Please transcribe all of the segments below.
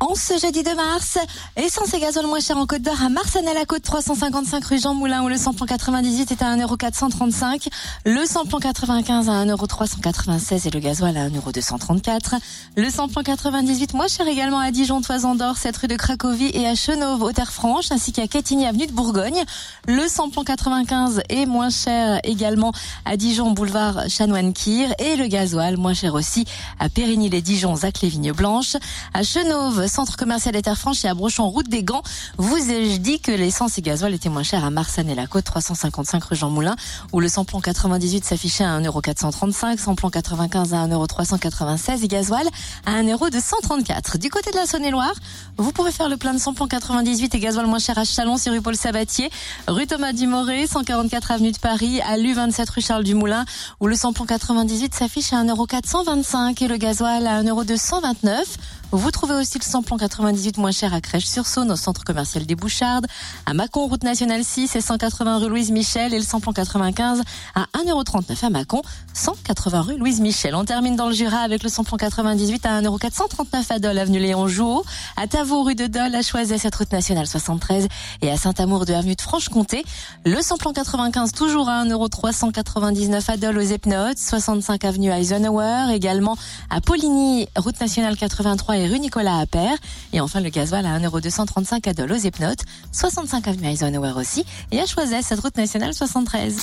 En ce jeudi de mars, essence et gasoil moins cher en Côte d'Or à Marsanne-à-la-Côte 355 rue Jean Moulin où le samplon 98 est à 1,435€, le samplon 95 à 1,396€ et le gasoil à 1,234€. Le samplon 98 moins cher également à Dijon, Toison d'Or, 7 rue de Cracovie et à Chenauve, aux Terres Franches, ainsi qu'à Quetigny, avenue de Bourgogne. Le samplon 95 est moins cher également à Dijon, boulevard Chanoine-Kir et le gasoil moins cher aussi à Périgny-les-Dijon, Zac les Vignes Blanches, à Chenauve, centre commercial des Terres Franches et à Brochon, route des Gants. Vous ai-je dit que l'essence et gasoil étaient moins chers à Marsanne et la Côte, 355 rue Jean Moulin, où le samplon 98 s'affichait à 1,435€, samplon 95 à 1,396€ et gasoil à 1,234€. Du côté de la Saône-et-Loire, vous pouvez faire le plein de samplon 98 et gasoil moins cher à Chalon, sur rue Paul Sabatier, rue Thomas Dumoré, 144 avenue de Paris, à l'U27 rue Charles Dumoulin, où le samplon 98 s'affiche à 1,425€ et le gasoil à 1,229€. Vous trouvez aussi le 98 moins cher à Crèche-sur-Saône, au centre commercial des Bouchardes, à Mâcon, route nationale 6 et 180 rue Louise Michel et le samplon 95 à 1,39€ à Mâcon, 180 rue Louise Michel. On termine dans le Jura avec le samplon 98 à 1,439€ à Dole, avenue Léon Jouot, à Tavaux, rue de Dole, à Choiset, cette route nationale 73 et à Saint-Amour de avenue de Franche-Comté. Le samplon 95 toujours à 1,399€ à Dole aux Epnotes, 65 avenue Eisenhower, également à Poligny, route nationale 83 et rue Nicolas Appert. Et enfin, le gasoil à 1,235€ à Dole aux Epnotes, 65 avenue Eisenhower aussi, et à Choiset, cette route nationale 73.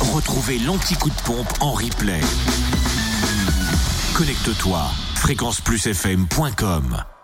Retrouvez l'anti-coup de pompe en replay. Connecte-toi, fréquenceplusfm.com.